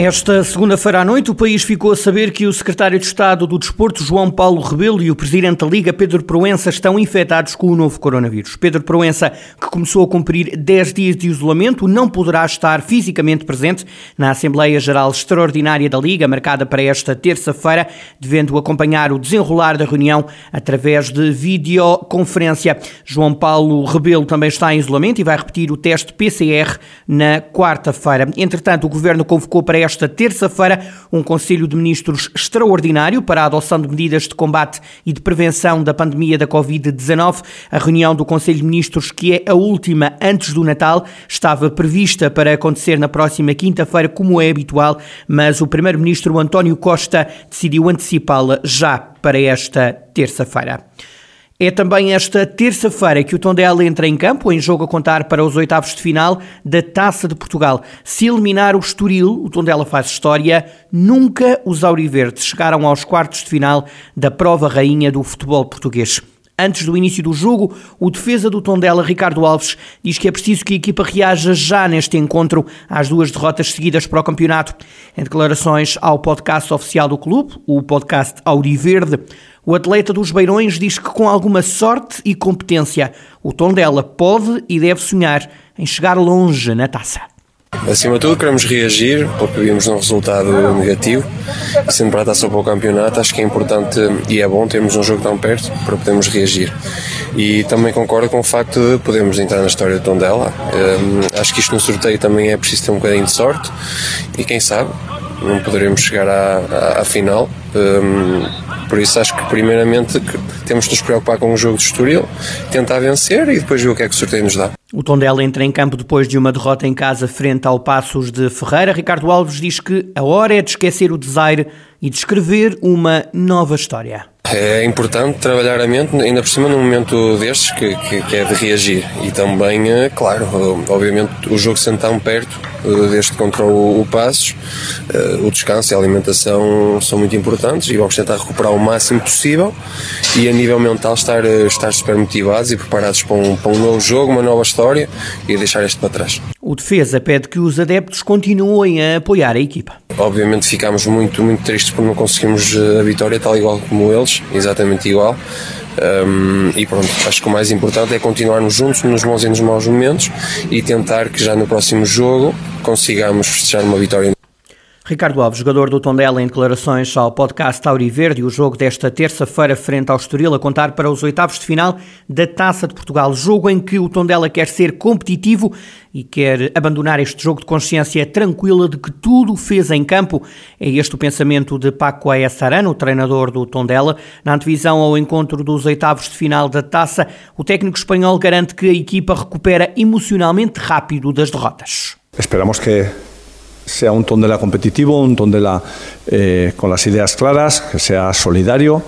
Esta segunda-feira à noite, o país ficou a saber que o secretário de Estado do Desporto, João Paulo Rebelo, e o presidente da Liga, Pedro Proença, estão infectados com o novo coronavírus. Pedro Proença, que começou a cumprir 10 dias de isolamento, não poderá estar fisicamente presente na Assembleia Geral Extraordinária da Liga, marcada para esta terça-feira, devendo acompanhar o desenrolar da reunião através de videoconferência. João Paulo Rebelo também está em isolamento e vai repetir o teste PCR na quarta-feira. Entretanto, o governo convocou para esta terça-feira um Conselho de Ministros extraordinário para a adoção de medidas de combate e de prevenção da pandemia da Covid-19. A reunião do Conselho de Ministros, que é a última antes do Natal, estava prevista para acontecer na próxima quinta-feira, como é habitual, mas o Primeiro-Ministro António Costa decidiu antecipá-la já para esta terça-feira. É também esta terça-feira que o Tondela entra em campo, em jogo a contar para os oitavos de final da Taça de Portugal. Se eliminar o Estoril, o Tondela faz história. Nunca os Auriverdes chegaram aos quartos de final da prova rainha do futebol português. Antes do início do jogo, o defesa do Tondela, Ricardo Alves, diz que é preciso que a equipa reaja já neste encontro às duas derrotas seguidas para o campeonato. Em declarações ao podcast oficial do clube, o podcast Auriverde, o atleta dos Beirões diz que com alguma sorte e competência, o Tondela pode e deve sonhar em chegar longe na taça. Acima de tudo, queremos reagir porque vimos um resultado negativo sendo para a taça para o campeonato, acho que é importante e é bom termos um jogo tão perto para podermos reagir. E também concordo com o facto de podermos entrar na história do Tondela. Um, acho que isto no sorteio também é preciso ter um bocadinho de sorte e quem sabe não poderemos chegar à, à, à final. Um, por isso acho que primeiramente que temos de nos preocupar com o jogo de Estoril, tentar vencer e depois ver o que é que o sorteio nos dá. O Tondela entra em campo depois de uma derrota em casa frente ao Passos de Ferreira. Ricardo Alves diz que a hora é de esquecer o desaire e de escrever uma nova história. É importante trabalhar a mente, ainda por cima num momento destes que, que, que, é de reagir. E também, eh, claro, obviamente o jogo sendo tão perto, eh, desde contra o, o Passos, eh, o descanso e a alimentação são muito importantes e vamos tentar recuperar o máximo possível e a nível mental estar, estar super motivados e preparados para um, para um novo jogo, uma nova história e deixar este para trás. O defesa pede que os adeptos continuem a apoiar a equipa. Obviamente ficámos muito, muito tristes por não conseguirmos a vitória tal igual como eles, exatamente igual. Um, e pronto, acho que o mais importante é continuarmos juntos nos bons e nos maus momentos e tentar que já no próximo jogo consigamos festejar uma vitória. Ricardo Alves, jogador do Tondela, em declarações ao podcast Verde, o jogo desta terça-feira frente ao Estoril a contar para os oitavos de final da Taça de Portugal, jogo em que o Tondela quer ser competitivo e quer abandonar este jogo de consciência tranquila de que tudo fez em campo. É este o pensamento de Paco Aessarano, o treinador do Tondela. Na antevisão ao encontro dos oitavos de final da Taça, o técnico espanhol garante que a equipa recupera emocionalmente rápido das derrotas. Esperamos que sea un Tondela competitivo, un Tondela eh, con las ideas claras, que sea solidario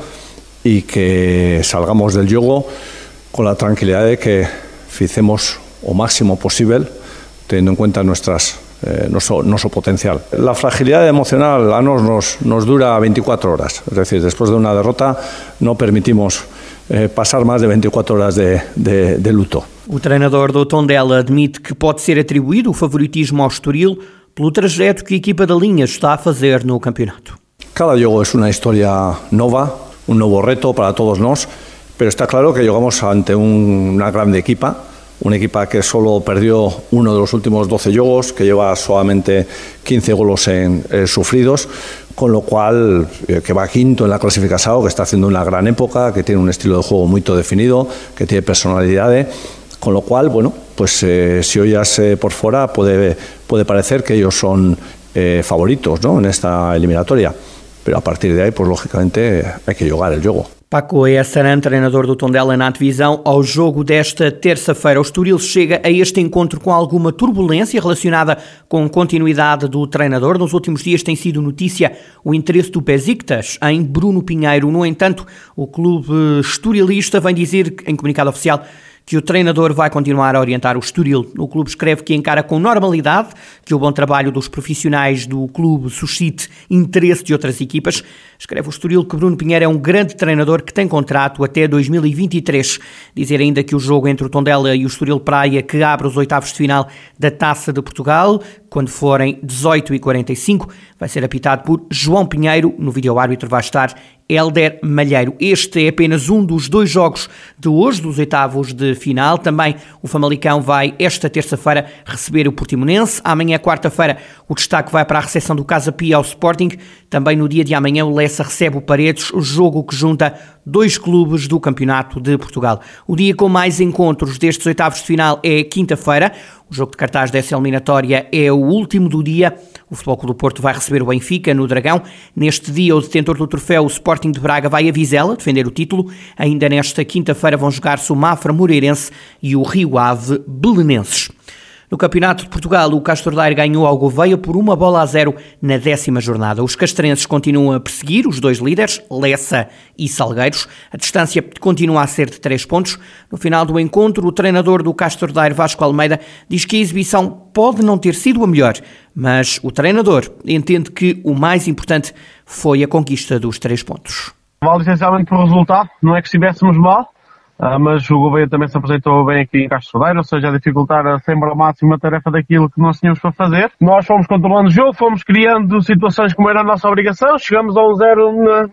y que salgamos del juego con la tranquilidad de que ficemos o máximo posible, teniendo en cuenta nuestras, eh, nuestro, nuestro, potencial. La fragilidad emocional a nos, nos, nos, dura 24 horas, es decir, después de una derrota no permitimos eh, pasar más de 24 horas de, de, de luto. O treinador do Tondela admite que pode ser atribuído o favoritismo ao Estoril pelo trajeto que a equipa da linha está a fazer no campeonato. Cada juego es una historia nova, un nuevo reto para todos nos, pero está claro que llegamos ante un, una grande equipa, una equipa que solo perdió uno de los últimos 12 juegos, que lleva solamente 15 golos en, eh, sufridos, con lo cual eh, que va quinto en la clasificación, que está haciendo una gran época, que tiene un estilo de juego muy definido, que tiene personalidad, con lo cual, bueno, pues eh, si eh, por fuera puede, puede parecer que ellos son eh, favoritos ¿no? en esta eliminatoria. Pero a partir de aí, pues lógicamente, hay que jogar el jogo. Paco Essaran, treinador do Tondela na divisão, ao jogo desta terça-feira. O Estoril chega a este encontro com alguma turbulência relacionada com continuidade do treinador. Nos últimos dias tem sido notícia o interesse do Besiktas em Bruno Pinheiro. No entanto, o clube estorialista vem dizer, em comunicado oficial, que o treinador vai continuar a orientar o Estoril. O clube escreve que encara com normalidade que o bom trabalho dos profissionais do clube suscite interesse de outras equipas. Escreve o Estoril que Bruno Pinheiro é um grande treinador que tem contrato até 2023. Dizer ainda que o jogo entre o Tondela e o Estoril Praia, que abre os oitavos de final da Taça de Portugal, quando forem 18 e 45, vai ser apitado por João Pinheiro. No vídeo árbitro vai estar Helder Malheiro. Este é apenas um dos dois jogos de hoje, dos oitavos de final. Também o Famalicão vai, esta terça-feira, receber o Portimonense. Amanhã, quarta-feira, o destaque vai para a recepção do Casa Pia ao Sporting. Também no dia de amanhã, o Lessa recebe o Paredes, o jogo que junta dois clubes do Campeonato de Portugal. O dia com mais encontros destes oitavos de final é quinta-feira. O jogo de cartaz dessa eliminatória é o último do dia. O Futebol Clube do Porto vai receber o Benfica no Dragão. Neste dia, o detentor do troféu, o Sporting de Braga, vai a Vizela defender o título. Ainda nesta quinta-feira vão jogar-se o Mafra Moreirense e o Rio Ave Belenenses. No Campeonato de Portugal, o Castro Daire ganhou ao Gouveia por uma bola a zero na décima jornada. Os castrenses continuam a perseguir os dois líderes, Lessa e Salgueiros. A distância continua a ser de três pontos. No final do encontro, o treinador do Castro Daire, Vasco Almeida, diz que a exibição pode não ter sido a melhor, mas o treinador entende que o mais importante foi a conquista dos três pontos. Vale essencialmente por resultado, não é que estivéssemos mal, Uh, mas o Gouveia também se apresentou bem aqui em Castro Rodeiro, ou seja, a dificultar sempre ao máximo a tarefa daquilo que nós tínhamos para fazer. Nós fomos controlando o jogo, fomos criando situações como era a nossa obrigação, chegamos a zero na, uh,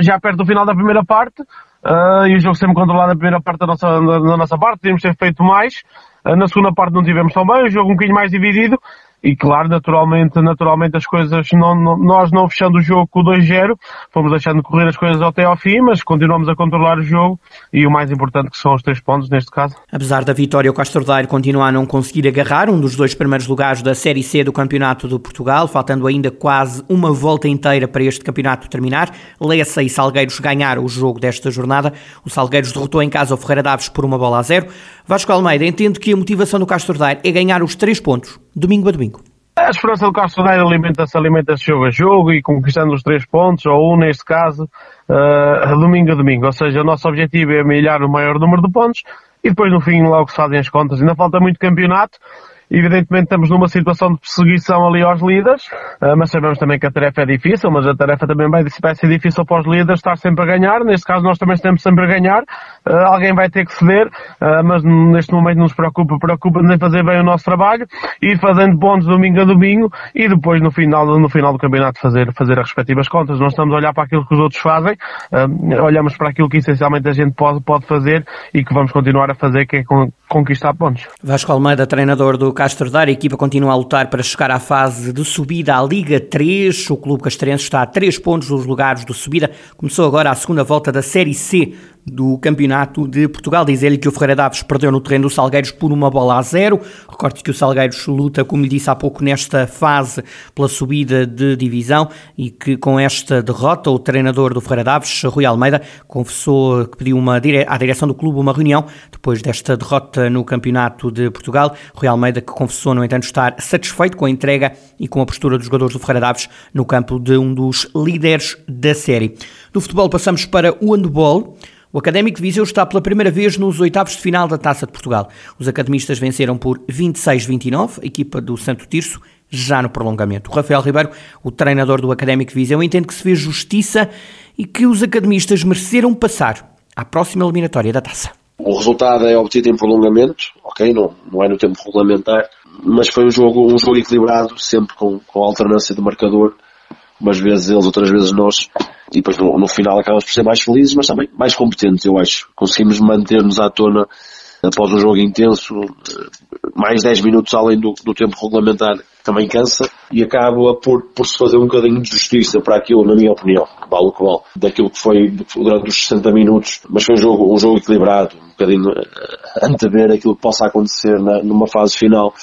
já perto do final da primeira parte, uh, e o jogo sempre controlado na primeira parte da nossa, da, da nossa parte, tínhamos ter feito mais. na segunda parte não tivemos tão bem, o jogo um bocadinho mais dividido, e claro, naturalmente, naturalmente as coisas, não, não, nós não fechando o jogo com o 2-0, fomos deixando correr as coisas até ao fim, mas continuamos a controlar o jogo e o mais importante que são os três pontos neste caso. Apesar da vitória, o Castro Daire continua a não conseguir agarrar um dos dois primeiros lugares da Série C do Campeonato de Portugal, faltando ainda quase uma volta inteira para este campeonato terminar. Lessa e Salgueiros ganharam o jogo desta jornada. O Salgueiros derrotou em casa o Ferreira Daves por uma bola a zero. Vasco Almeida entende que a motivação do Castro Daire é ganhar os três pontos, domingo a domingo. A esperança do Castro Daire alimenta-se alimenta-se jogo a jogo e conquistando os três pontos, ou um neste caso, uh, domingo a domingo. Ou seja, o nosso objetivo é milhar o maior número de pontos e depois no fim logo se fazem as contas. Ainda falta muito campeonato Evidentemente estamos numa situação de perseguição ali aos líderes, ah, mas sabemos também que a tarefa é difícil, mas a tarefa também vai, ser difícil para os líderes estar sempre a ganhar. Neste caso nós também estamos sempre a ganhar. Ah, alguém vai ter que ceder, ah, mas neste momento não nos preocupa, preocupa-nos em fazer bem o nosso trabalho, ir fazendo pontos domingo a domingo e depois no final, no final do campeonato fazer, fazer as respectivas contas. Nós estamos a olhar para aquilo que os outros fazem, olhamos para aquilo que essencialmente a gente pode, pode fazer e que vamos continuar a fazer, que é conquistar pontos. Vasco Almeida, treinador do Castro Daire, a equipa continua a lutar para chegar à fase de subida à Liga 3. O clube castrense está a 3 pontos dos lugares de subida. Começou agora a segunda volta da Série C do Campeonato de Portugal. Diz-lhe que o Ferreira Daves perdeu no terreno do Salgueiros por uma bola a zero. Recorde que o Salgueiros luta, como lhe disse há pouco, nesta fase pela subida de divisão e que com esta derrota o treinador do Ferreira Daves, Rui Almeida, confessou que pediu uma, à direção do clube uma reunião depois desta derrota no Campeonato de Portugal. Rui Almeida que confessou, no entanto, estar satisfeito com a entrega e com a postura dos jogadores do Ferreira Daves no campo de um dos líderes da série. Do futebol passamos para o handball. O Académico de Viseu está pela primeira vez nos oitavos de final da Taça de Portugal. Os academistas venceram por 26-29, a equipa do Santo Tirso, já no prolongamento. O Rafael Ribeiro, o treinador do Académico de Viseu, entende que se fez justiça e que os academistas mereceram passar à próxima eliminatória da Taça. O resultado é obtido em prolongamento, ok, não, não é no tempo regulamentar, mas foi um jogo, um jogo equilibrado, sempre com, com alternância de marcador, umas vezes eles, outras vezes nós, e depois no, no final acabamos por ser mais felizes, mas também mais competentes, eu acho. Conseguimos manter-nos à tona após um jogo intenso, mais 10 minutos além do, do tempo regulamentar, também cansa e acaba por, por se fazer um bocadinho de justiça para aquilo, na minha opinião, vale o que vale, daquilo que foi durante os 60 minutos, mas foi um jogo, um jogo equilibrado, um bocadinho uh, antever aquilo que possa acontecer na, numa fase final,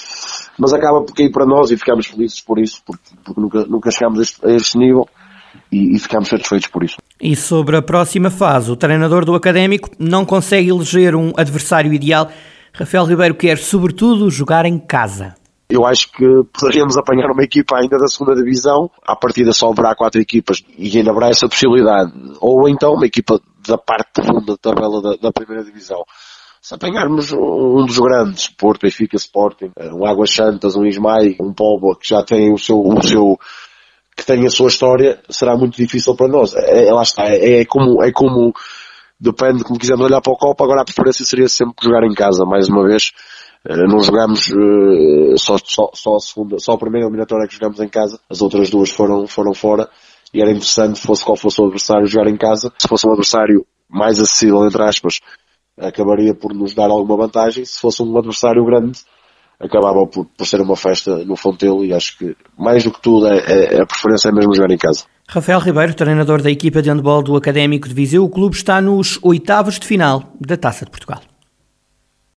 mas acaba por cair para nós e ficamos felizes por isso, porque, porque nunca, nunca chegámos a este, a este nível e, e ficamos satisfeitos por isso. E sobre a próxima fase, o treinador do Académico não consegue eleger um adversário ideal. Rafael Ribeiro quer, sobretudo, jogar em casa. Eu acho que poderíamos apanhar uma equipa ainda da segunda divisão, à partida só haverá quatro equipas e ainda haverá essa possibilidade. Ou então uma equipa da parte de fundo da tabela da, da primeira divisão. Se apanharmos um dos grandes, Porto, Benfica, Sporting, um Águas Santas, um Ismael, um Póvoa, que já tem o seu, o seu, que tem a sua história, será muito difícil para nós. É, é lá está, é, é como, é como, depende como quisermos olhar para o Copa, agora a preferência seria sempre jogar em casa, mais uma vez. Eh, não jogamos uh, só, só, só, a segunda, só a primeira eliminatória que jogamos em casa, as outras duas foram, foram fora e era interessante, fosse qual fosse o adversário, jogar em casa. Se fosse um adversário mais acessível, entre aspas, acabaria por nos dar alguma vantagem. Se fosse um adversário grande, acabava por, por ser uma festa no Fontelo e acho que mais do que tudo é, é, a preferência é mesmo jogar em casa. Rafael Ribeiro, treinador da equipa de handball do Académico de Viseu, o clube está nos oitavos de final da Taça de Portugal.